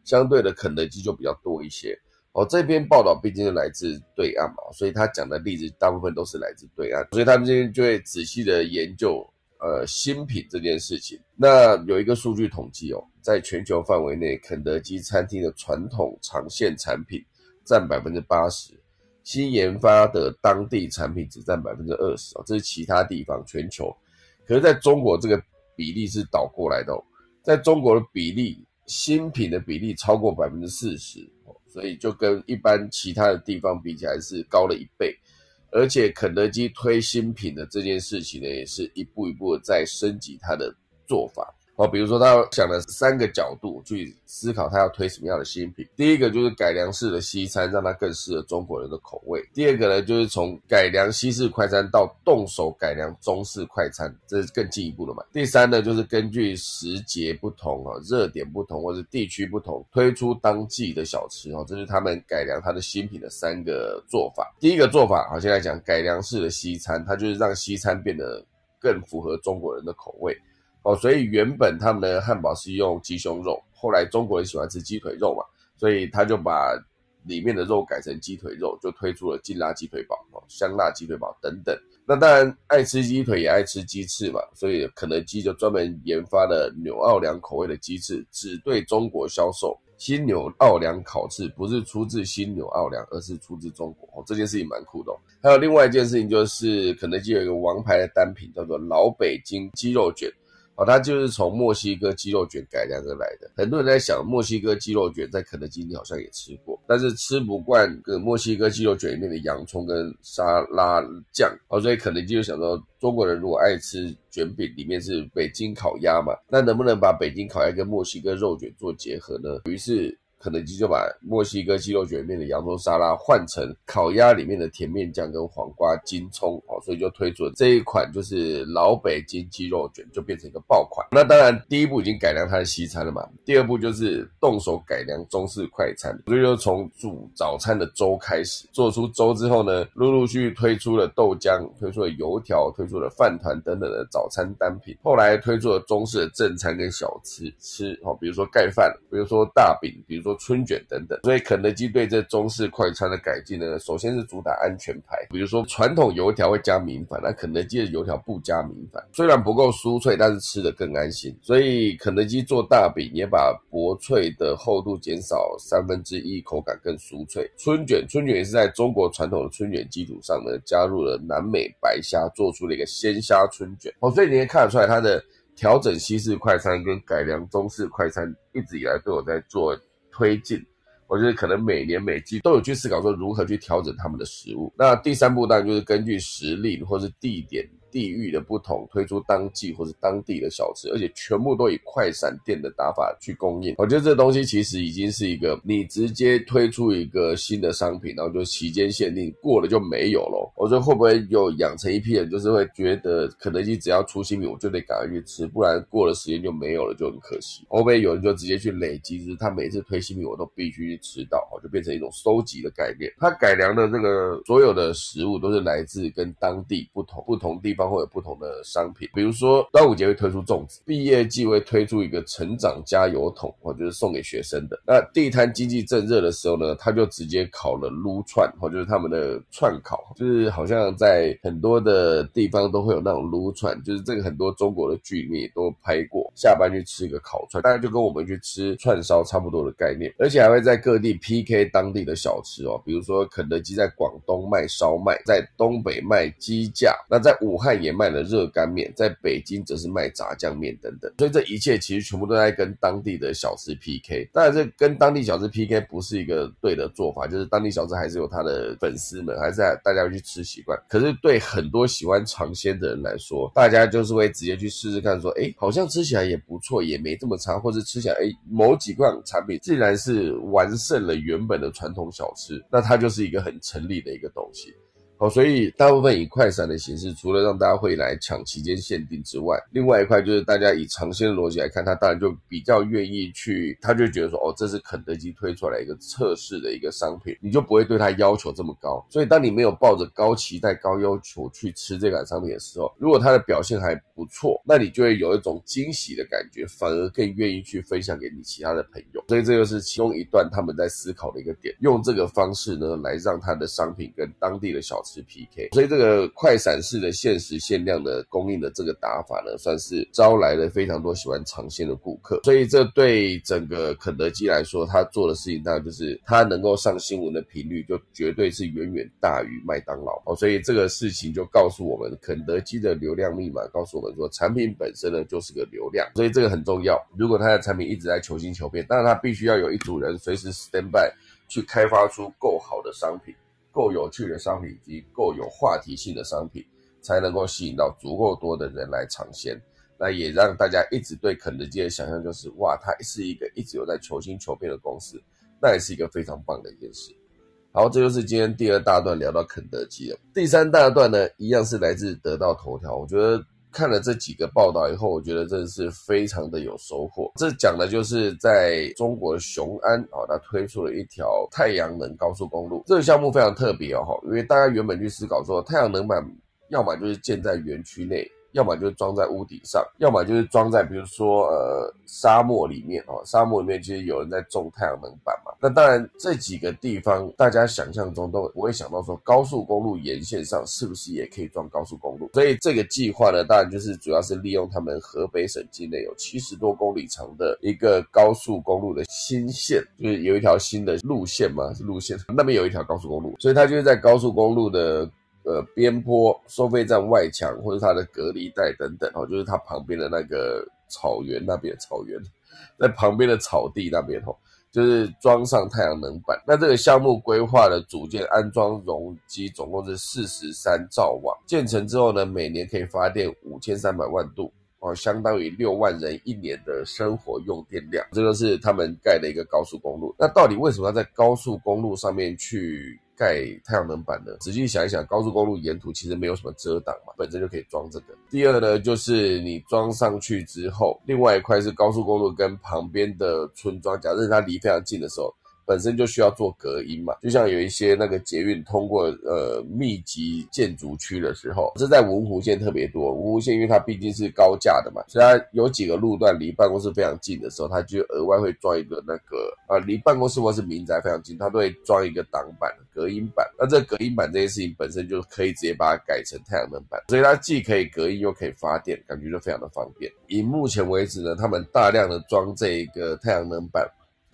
相对的肯德基就比较多一些。哦，这篇报道毕竟是来自对岸嘛，所以他讲的例子大部分都是来自对岸，所以他们这边就会仔细的研究呃新品这件事情。那有一个数据统计哦，在全球范围内，肯德基餐厅的传统长线产品。占百分之八十，新研发的当地产品只占百分之二十哦，这是其他地方全球，可是在中国这个比例是倒过来的哦，在中国的比例，新品的比例超过百分之四十，所以就跟一般其他的地方比起来是高了一倍，而且肯德基推新品的这件事情呢，也是一步一步在升级它的做法。哦，比如说他想了三个角度去思考，他要推什么样的新品。第一个就是改良式的西餐，让它更适合中国人的口味。第二个呢，就是从改良西式快餐到动手改良中式快餐，这是更进一步的嘛。第三呢，就是根据时节不同啊，热点不同或者地区不同，推出当季的小吃哦，这是他们改良它的新品的三个做法。第一个做法，好，现在讲改良式的西餐，它就是让西餐变得更符合中国人的口味。哦，所以原本他们的汉堡是用鸡胸肉，后来中国人喜欢吃鸡腿肉嘛，所以他就把里面的肉改成鸡腿肉，就推出了劲辣鸡腿堡、哦香辣鸡腿堡等等。那当然爱吃鸡腿也爱吃鸡翅嘛，所以肯德基就专门研发了纽奥良口味的鸡翅，只对中国销售。新纽奥良烤翅不是出自新纽奥良，而是出自中国。哦，这件事情蛮酷的。还有另外一件事情就是，肯德基有一个王牌的单品叫做老北京鸡肉卷。哦，它就是从墨西哥鸡肉卷改良而来的。很多人在想，墨西哥鸡肉卷在肯德基你好像也吃过，但是吃不惯跟墨西哥鸡肉卷里面的洋葱跟沙拉酱。哦，所以肯德基就想说，中国人如果爱吃卷饼，里面是北京烤鸭嘛，那能不能把北京烤鸭跟墨西哥肉卷做结合呢？于是。肯德基就把墨西哥鸡肉卷面的洋葱沙拉换成烤鸭里面的甜面酱跟黄瓜金葱哦，所以就推出了这一款，就是老北京鸡肉卷，就变成一个爆款。那当然，第一步已经改良它的西餐了嘛，第二步就是动手改良中式快餐，所以就从煮早餐的粥开始，做出粥之后呢，陆陆续续推出了豆浆，推出了油条，推出了饭团等等的早餐单品。后来推出了中式的正餐跟小吃吃哦，比如说盖饭，比如说大饼，比如说。春卷等等。所以肯德基对这中式快餐的改进呢，首先是主打安全牌，比如说传统油条会加明矾，那肯德基的油条不加明矾，虽然不够酥脆，但是吃的更安心。所以肯德基做大饼也把薄脆的厚度减少三分之一，口感更酥脆。春卷，春卷也是在中国传统的春卷基础上呢，加入了南美白虾，做出了一个鲜虾春卷。哦，所以你也看得出来它的。调整西式快餐跟改良中式快餐，一直以来都有在做推进。我觉得可能每年每季都有去思考说如何去调整他们的食物。那第三步当然就是根据时令或是地点。地域的不同，推出当季或者当地的小吃，而且全部都以快闪店的打法去供应。我觉得这东西其实已经是一个，你直接推出一个新的商品，然后就期间限定，过了就没有了。我觉得会不会有养成一批人，就是会觉得肯德基只要出新品，我就得赶快去吃，不然过了时间就没有了，就很可惜。会不会有人就直接去累积，就是他每次推新品，我都必须去吃到，就变成一种收集的概念。他改良的这个所有的食物都是来自跟当地不同不同地方。会有不同的商品，比如说端午节会推出粽子，毕业季会推出一个成长加油桶，或就是送给学生的。那地摊经济正热的时候呢，他就直接烤了撸串，或就是他们的串烤，就是好像在很多的地方都会有那种撸串，就是这个很多中国的剧里面都拍过，下班去吃一个烤串，大概就跟我们去吃串烧差不多的概念，而且还会在各地 PK 当地的小吃哦，比如说肯德基在广东卖烧麦，在东北卖鸡架，那在武汉。也卖了热干面，在北京则是卖炸酱面等等，所以这一切其实全部都在跟当地的小吃 PK。当然，这跟当地小吃 PK 不是一个对的做法，就是当地小吃还是有它的粉丝们，还是大家去吃习惯。可是对很多喜欢尝鲜的人来说，大家就是会直接去试试看，说，哎，好像吃起来也不错，也没这么差，或者吃起来，哎，某几款产品既然是完胜了原本的传统小吃，那它就是一个很成立的一个东西。好，所以大部分以快闪的形式，除了让大家会来抢期间限定之外，另外一块就是大家以尝鲜的逻辑来看，他当然就比较愿意去，他就觉得说，哦，这是肯德基推出来一个测试的一个商品，你就不会对他要求这么高。所以当你没有抱着高期待、高要求去吃这款商品的时候，如果它的表现还不错，那你就会有一种惊喜的感觉，反而更愿意去分享给你其他的朋友。所以这就是其中一段他们在思考的一个点，用这个方式呢，来让他的商品跟当地的小。是 PK，所以这个快闪式的限时限量的供应的这个打法呢，算是招来了非常多喜欢尝鲜的顾客。所以这对整个肯德基来说，他做的事情当然就是他能够上新闻的频率，就绝对是远远大于麦当劳哦。所以这个事情就告诉我们，肯德基的流量密码告诉我们说，产品本身呢就是个流量，所以这个很重要。如果他的产品一直在求新求变，当然他必须要有一组人随时 stand by 去开发出够好的商品。够有趣的商品以及够有话题性的商品，才能够吸引到足够多的人来尝鲜。那也让大家一直对肯德基的想象就是，哇，它是一个一直有在求新求变的公司，那也是一个非常棒的一件事。好，这就是今天第二大段聊到肯德基了。第三大段呢，一样是来自得到头条，我觉得。看了这几个报道以后，我觉得真的是非常的有收获。这讲的就是在中国雄安啊，它推出了一条太阳能高速公路。这个项目非常特别哦，因为大家原本去思考说，太阳能板要么就是建在园区内。要么就是装在屋顶上，要么就是装在比如说呃沙漠里面哦，沙漠里面其实有人在种太阳能板嘛。那当然这几个地方大家想象中都不会想到说高速公路沿线上是不是也可以装高速公路。所以这个计划呢，当然就是主要是利用他们河北省境内有七十多公里长的一个高速公路的新线，就是有一条新的路线嘛，是路线那边有一条高速公路，所以它就是在高速公路的。呃，边坡收费站外墙或者它的隔离带等等哦，就是它旁边的那个草原那边草原，在旁边的草地那边哦，就是装上太阳能板。那这个项目规划的组件安装容积总共是四十三兆瓦，建成之后呢，每年可以发电五千三百万度哦，相当于六万人一年的生活用电量。这个是他们盖的一个高速公路。那到底为什么要在高速公路上面去？盖太阳能板的，仔细想一想，高速公路沿途其实没有什么遮挡嘛，本身就可以装这个。第二呢，就是你装上去之后，另外一块是高速公路跟旁边的村庄，假设它离非常近的时候，本身就需要做隔音嘛，就像有一些那个捷运通过呃密集建筑区的时候，这在文湖线特别多。文湖线因为它毕竟是高架的嘛，所以它有几个路段离办公室非常近的时候，它就额外会装一个那个啊，离办公室或是民宅非常近，它都会装一个挡板、隔音板。那这隔音板这件事情本身就可以直接把它改成太阳能板，所以它既可以隔音又可以发电，感觉就非常的方便。以目前为止呢，他们大量的装这一个太阳能板。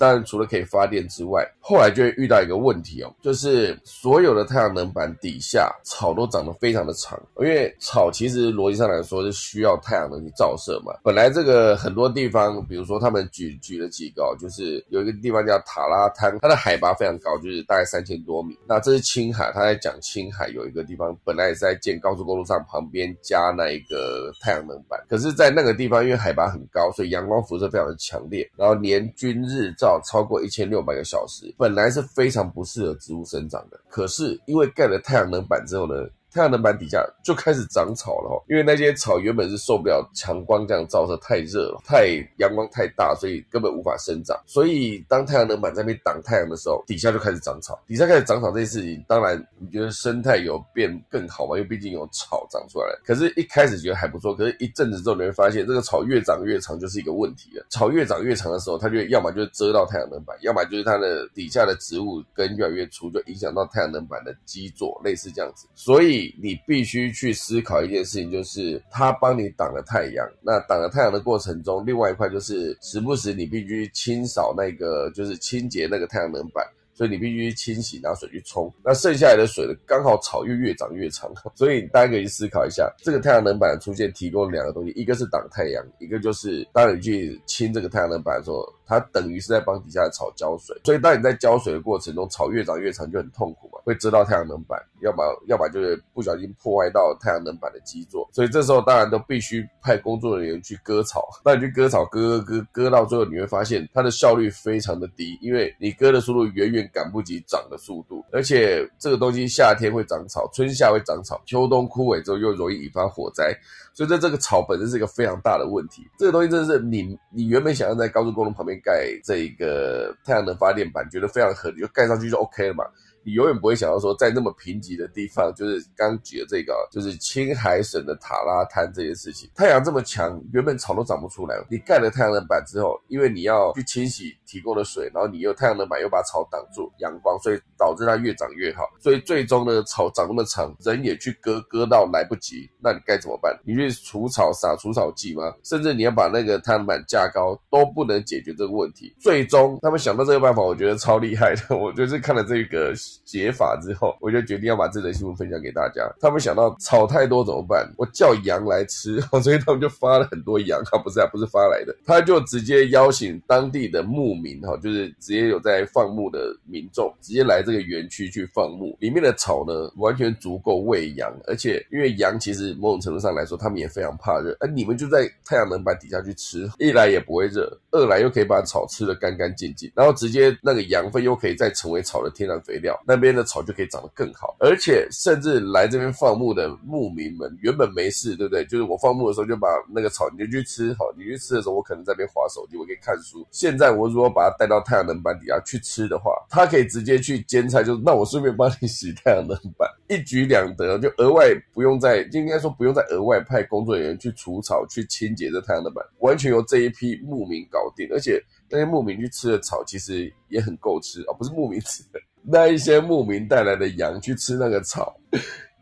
当然，除了可以发电之外，后来就会遇到一个问题哦，就是所有的太阳能板底下草都长得非常的长，因为草其实逻辑上来说是需要太阳能去照射嘛。本来这个很多地方，比如说他们举举了几个，就是有一个地方叫塔拉滩，它的海拔非常高，就是大概三千多米。那这是青海，他在讲青海有一个地方，本来也是在建高速公路上旁边加那一个太阳能板，可是，在那个地方因为海拔很高，所以阳光辐射非常的强烈，然后年均日照。超过一千六百个小时，本来是非常不适合植物生长的。可是因为盖了太阳能板之后呢？太阳能板底下就开始长草了哈，因为那些草原本是受不了强光这样照射，太热了，太阳光太大，所以根本无法生长。所以当太阳能板在那边挡太阳的时候，底下就开始长草。底下开始长草这件事情，当然你觉得生态有变更好嘛？因为毕竟有草长出来。可是，一开始觉得还不错，可是一阵子之后，你会发现这个草越长越长，就是一个问题了。草越长越长的时候，它就要么就是遮到太阳能板，要么就是它的底下的植物根越来越粗，就影响到太阳能板的基座，类似这样子。所以。你必须去思考一件事情，就是它帮你挡了太阳。那挡了太阳的过程中，另外一块就是时不时你必须清扫那个，就是清洁那个太阳能板。所以你必须清洗，拿水去冲。那剩下来的水呢？刚好草又越长越长，所以大家可以思考一下，这个太阳能板出现提供两个东西，一个是挡太阳，一个就是当你去清这个太阳能板的时候，它等于是在帮底下的草浇水。所以当你在浇水的过程中，草越长越长就很痛苦嘛，会遮到太阳能板，要么要么就是不小心破坏到太阳能板的基座。所以这时候当然都必须派工作人员去割草。那你去割草，割割割割到最后，你会发现它的效率非常的低，因为你割的速度远远。赶不及长的速度，而且这个东西夏天会长草，春夏会长草，秋冬枯萎之后又容易引发火灾，所以在这个草本身是一个非常大的问题。这个东西真的是你你原本想要在高速公路旁边盖这一个太阳能发电板，觉得非常合理，就盖上去就 OK 了嘛。你永远不会想到说，在那么贫瘠的地方，就是刚举的这个，就是青海省的塔拉滩这件事情，太阳这么强，原本草都长不出来。你盖了太阳能板之后，因为你要去清洗提供的水，然后你又太阳能板又把草挡住阳光，所以导致它越长越好。所以最终呢，草长那么长，人也去割，割到来不及，那你该怎么办？你去除草撒除草剂吗？甚至你要把那个太阳板架高，都不能解决这个问题。最终他们想到这个办法，我觉得超厉害的。我就是看了这个。解法之后，我就决定要把这则新闻分享给大家。他们想到草太多怎么办？我叫羊来吃，所以他们就发了很多羊。啊，不是啊，不是发来的，他就直接邀请当地的牧民，哈，就是直接有在放牧的民众，直接来这个园区去放牧。里面的草呢，完全足够喂羊，而且因为羊其实某种程度上来说，他们也非常怕热。而你们就在太阳能板底下去吃，一来也不会热，二来又可以把草吃得干干净净，然后直接那个羊粪又可以再成为草的天然肥料。那边的草就可以长得更好，而且甚至来这边放牧的牧民们原本没事，对不对？就是我放牧的时候就把那个草你就去吃，好，你去吃的时候我可能在边划手机，我可以看书。现在我如果把它带到太阳能板底下去吃的话，它可以直接去煎菜，就是那我顺便帮你洗太阳能板，一举两得，就额外不用再，应该说不用再额外派工作人员去除草、去清洁这太阳能板，完全由这一批牧民搞定。而且那些牧民去吃的草其实也很够吃哦，不是牧民吃的。那一些牧民带来的羊去吃那个草，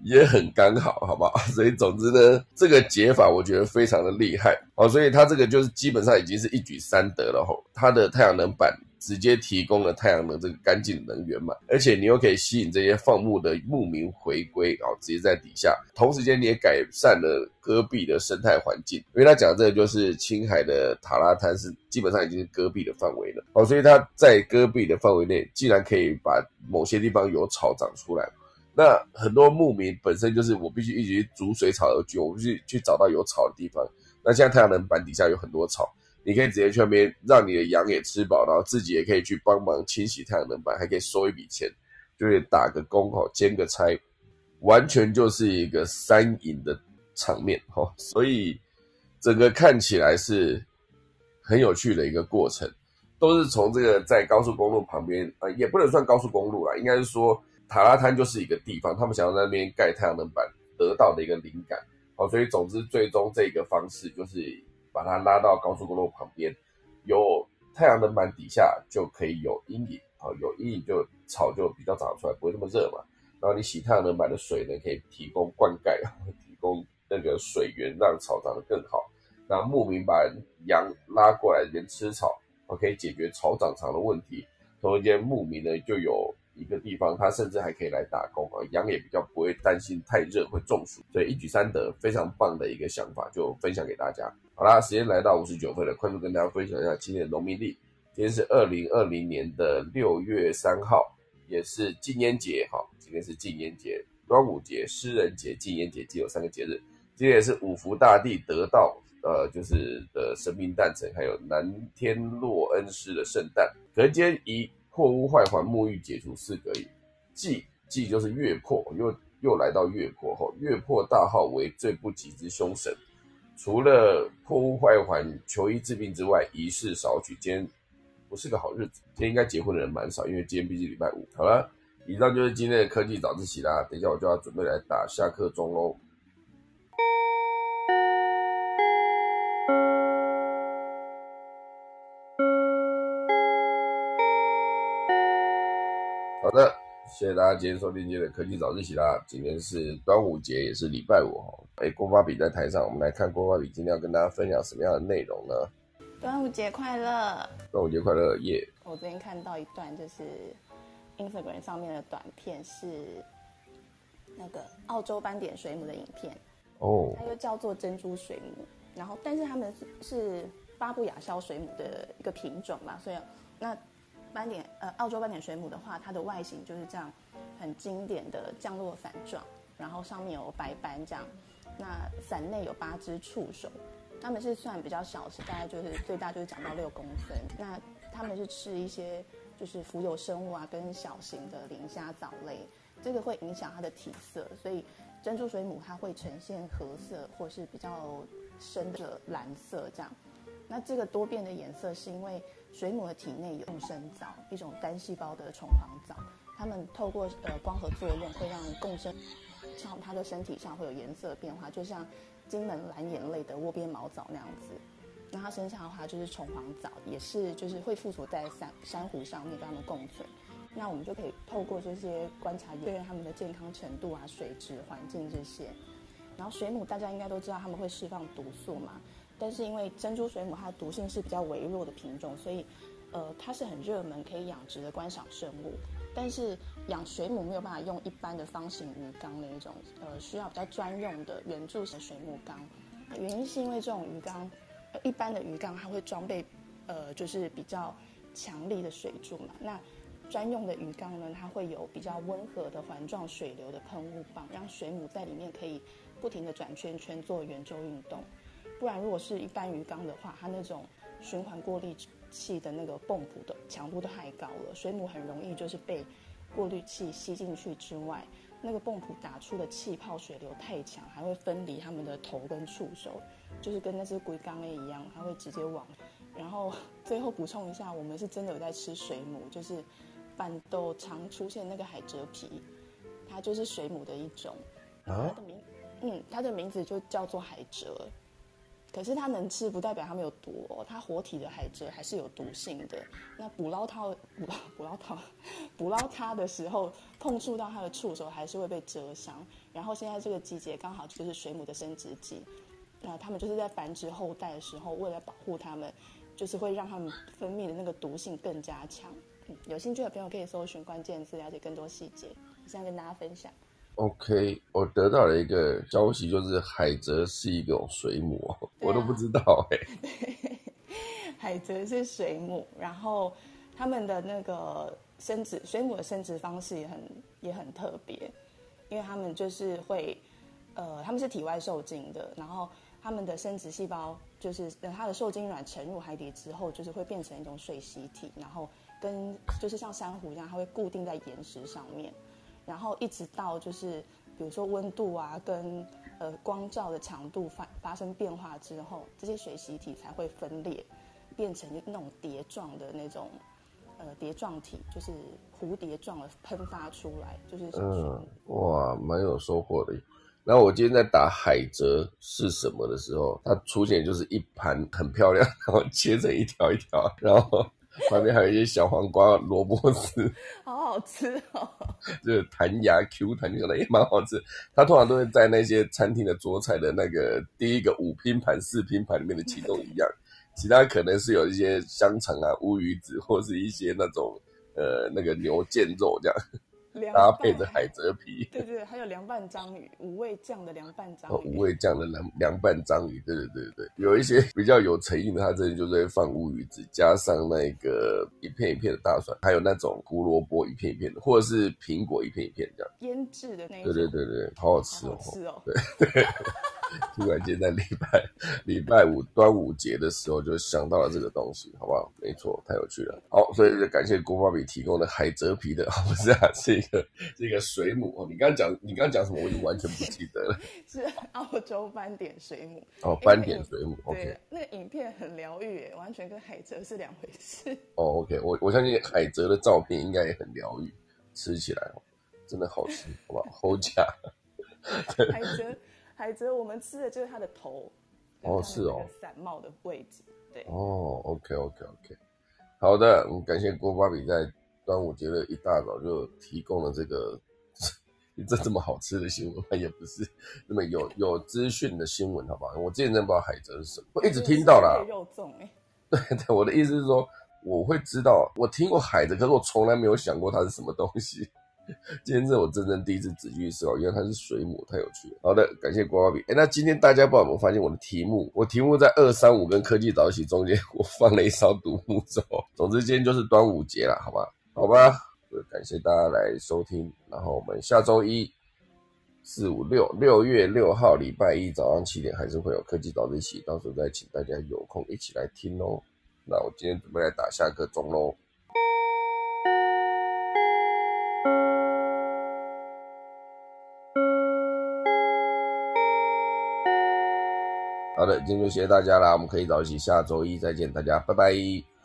也很刚好，好不好？所以总之呢，这个解法我觉得非常的厉害哦。所以它这个就是基本上已经是一举三得了吼。它的太阳能板直接提供了太阳能这个干净能源嘛，而且你又可以吸引这些放牧的牧民回归，然后直接在底下，同时间你也改善了戈壁的生态环境。因为他讲这个就是青海的塔拉滩是基本上已经是戈壁的范围了，哦，所以它在戈壁的范围内，既然可以把某些地方有草长出来，那很多牧民本身就是我必须一直逐水草而居，我必须去找到有草的地方。那现在太阳能板底下有很多草。你可以直接去那边，让你的羊也吃饱，然后自己也可以去帮忙清洗太阳能板，还可以收一笔钱，就是打个工哈，兼个差，完全就是一个三赢的场面哈。所以整个看起来是很有趣的一个过程。都是从这个在高速公路旁边，呃，也不能算高速公路啦，应该是说塔拉滩就是一个地方，他们想要在那边盖太阳能板得到的一个灵感。好，所以总之最终这个方式就是把它拉到高速公路旁边，有太阳能板底下就可以有阴影，好，有阴影就草就比较长出来，不会那么热嘛。然后你洗太阳能板的水呢，可以提供灌溉，提供那个水源，让草长得更好。那牧民把羊拉过来这边吃草。可以解决草长长的问题。同一间牧民呢，就有一个地方，他甚至还可以来打工啊，羊也比较不会担心太热会中暑，所以一举三得，非常棒的一个想法，就分享给大家。好啦，时间来到五十九分了，快速跟大家分享一下今天的农民历。今天是二零二零年的六月三号，也是禁烟节。哈，今天是禁烟节、端午节、诗人节、禁烟节，既有三个节日。今天也是五福大帝得道。呃，就是的神明诞辰，还有南天洛恩师的圣诞。隔天一破屋坏环沐浴解除四个亿，忌忌就是月破，又又来到月破后，月破大号为最不吉之凶神。除了破屋坏环求医治病之外，仪式少举。今天不是个好日子，今天应该结婚的人蛮少，因为今天毕竟礼拜五。好了，以上就是今天的科技早自习啦。等一下我就要准备来打下课钟喽。谢谢大家今天收听今天的科技早自习啦。今天是端午节，也是礼拜五哈。哎，郭发比在台上，我们来看郭发比今天要跟大家分享什么样的内容呢？端午节快乐！端午节快乐耶！我昨天看到一段，就是 Instagram 上面的短片，是那个澳洲斑点水母的影片哦，它又叫做珍珠水母。然后，但是它们是巴布亚肖水母的一个品种嘛，所以那。斑点呃，澳洲斑点水母的话，它的外形就是这样，很经典的降落伞状，然后上面有白斑这样。那伞内有八只触手，它们是算比较小，是大概就是最大就是长到六公分。那它们是吃一些就是浮游生物啊，跟小型的磷虾藻类，这个会影响它的体色，所以珍珠水母它会呈现褐色或是比较深的蓝色这样。那这个多变的颜色是因为。水母的体内有共生藻，一种单细胞的虫黄藻，它们透过呃光合作用，会让共生像它的身体上会有颜色变化，就像金门蓝眼泪的窝边毛藻那样子。那它身上的话就是虫黄藻，也是就是会附着在珊珊瑚上面跟它们共存。那我们就可以透过这些观察确认它们的健康程度啊、水质、环境这些。然后水母大家应该都知道，它们会释放毒素嘛。但是因为珍珠水母它的毒性是比较微弱的品种，所以，呃，它是很热门可以养殖的观赏生物。但是养水母没有办法用一般的方形鱼缸那一种，呃，需要比较专用的圆柱形水母缸。原因是因为这种鱼缸，一般的鱼缸它会装备，呃，就是比较强力的水柱嘛。那专用的鱼缸呢，它会有比较温和的环状水流的喷雾棒，让水母在里面可以不停的转圈圈做圆周运动。不然，如果是一般鱼缸的话，它那种循环过滤器的那个泵浦的强度都太高了，水母很容易就是被过滤器吸进去之外，那个泵浦打出的气泡水流太强，还会分离它们的头跟触手，就是跟那只龟缸 A 一样，它会直接往。然后最后补充一下，我们是真的有在吃水母，就是板豆常出现那个海蜇皮，它就是水母的一种。它的名，嗯，它的名字就叫做海蜇。可是它能吃，不代表它没有毒哦。它活体的海蜇还是有毒性的。那捕捞它，捕捕捞它，捕捞它的时候碰触到它的触手，还是会被蛰伤。然后现在这个季节刚好就是水母的生殖季，那它们就是在繁殖后代的时候，为了保护它们，就是会让它们分泌的那个毒性更加强。有兴趣的朋友可以搜寻关键字，了解更多细节。现在跟大家分享。OK，我得到了一个消息，就是海蜇是一种水母，我都不知道哎。海蜇是水母，然后它们的那个生殖，水母的生殖方式也很也很特别，因为它们就是会，呃，它们是体外受精的，然后它们的生殖细胞就是等它的受精卵沉入海底之后，就是会变成一种水螅体，然后跟就是像珊瑚一样，它会固定在岩石上面。然后一直到就是，比如说温度啊，跟呃光照的强度发发生变化之后，这些水螅体才会分裂，变成那种蝶状的那种，呃，蝶状体，就是蝴蝶状的喷发出来，就是嗯，哇，蛮有收获的。然后我今天在打海蜇是什么的时候，它出现就是一盘很漂亮，然后切成一条一条，然后。旁边还有一些小黄瓜、萝卜丝，好好吃哦！就是弹牙 Q 弹，就觉得也蛮好吃。它通常都会在那些餐厅的桌菜的那个第一个五拼盘、四拼盘里面的其中一样，其他可能是有一些香肠啊、乌鱼子，或是一些那种呃那个牛腱肉这样。搭配着海蜇皮，对对，还有凉拌章鱼，五味酱的凉拌章鱼，五味酱的凉凉拌章鱼，对对对对。有一些比较有诚意的，它这里就是会放乌鱼子，加上那个一片一片的大蒜，还有那种胡萝卜一片一片的，或者是苹果一片一片这样。腌制的那种，对对对对，好好吃哦，吃哦，对对。突然间在礼拜礼拜五端午节的时候就想到了这个东西，好不好？没错，太有趣了。好，所以就感谢郭芭比提供的海蜇皮的，不是啊，是一个是一个水母哦。你刚刚讲你刚刚讲什么？我已经完全不记得了。是澳洲斑点水母哦，斑点水母。OK，那个影片很疗愈，完全跟海蜇是两回事。哦，OK，我我相信海蜇的照片应该也很疗愈，吃起来哦，真的好吃，好不好？好假。海蜇。海蜇，我们吃的就是它的头，哦，是哦，伞帽的位置，对，哦，OK OK OK，好的，我们感谢郭芭比在端午节的一大早就提供了这个 这这么好吃的新闻，也不是那么有有资讯的新闻，好不好？我之前真不知道海蜇是什么，我一直听到啦，肉粽哎，对对，我的意思是说，我会知道，我听过海蜇，可是我从来没有想过它是什么东西。今天是我真正第一次仔细思考，因为它是水母，太有趣了。好的，感谢瓜瓜比。哎，那今天大家不知道有没有发现我的题目？我题目在二三五跟科技早起中间，我放了一艘独木舟。总之，今天就是端午节了，好吧？好吧，感谢大家来收听。然后我们下周一四五六六月六号礼拜一早上七点还是会有科技早自习，到时候再请大家有空一起来听哦。那我今天准备来打下个钟喽。好的，今天就谢谢大家啦，我们可以早起，下周一再见，大家拜拜。